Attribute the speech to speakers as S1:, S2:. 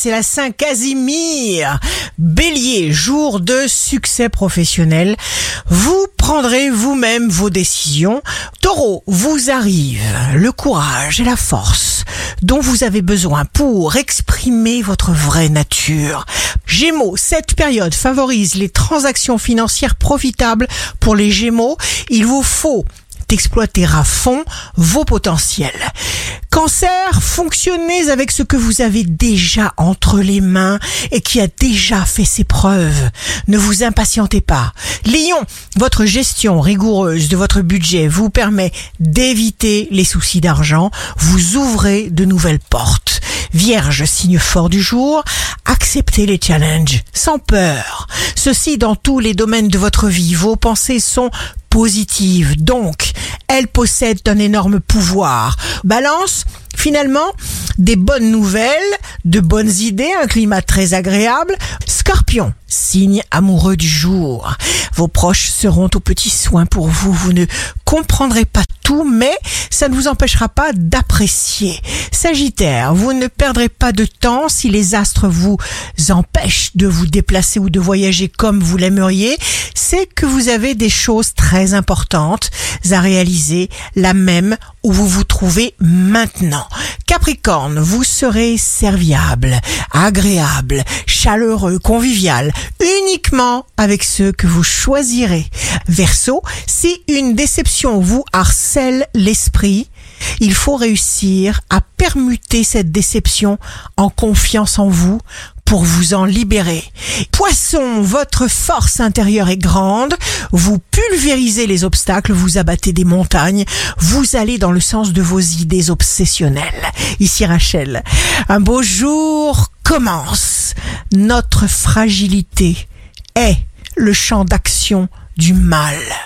S1: c'est la Saint Casimir. Bélier, jour de succès professionnel. Vous prendrez vous-même vos décisions. Taureau, vous arrive le courage et la force dont vous avez besoin pour exprimer votre vraie nature. Gémeaux, cette période favorise les transactions financières profitables pour les Gémeaux. Il vous faut exploiter à fond vos potentiels. Cancer, fonctionnez avec ce que vous avez déjà entre les mains et qui a déjà fait ses preuves. Ne vous impatientez pas. Lion, votre gestion rigoureuse de votre budget vous permet d'éviter les soucis d'argent. Vous ouvrez de nouvelles portes. Vierge, signe fort du jour, acceptez les challenges sans peur. Ceci dans tous les domaines de votre vie. Vos pensées sont positives, donc elles possèdent un énorme pouvoir. Balance, finalement, des bonnes nouvelles, de bonnes idées, un climat très agréable. Scorpion, signe amoureux du jour. Vos proches seront aux petits soins pour vous. Vous ne comprendrez pas tout, mais ça ne vous empêchera pas d'apprécier. Sagittaire, vous ne perdrez pas de temps si les astres vous empêchent de vous déplacer ou de voyager comme vous l'aimeriez. C'est que vous avez des choses très importantes à réaliser, la même où vous vous trouvez maintenant. Capricorne, vous serez serviable, agréable, chaleureux, convivial, uniquement avec ceux que vous choisirez. Verseau, si une déception vous harcèle l'esprit, il faut réussir à permuter cette déception en confiance en vous pour vous en libérer. Poisson, votre force intérieure est grande, vous pulvérisez les obstacles, vous abattez des montagnes, vous allez dans le sens de vos idées obsessionnelles. Ici Rachel, un beau jour commence. Notre fragilité est le champ d'action du mal.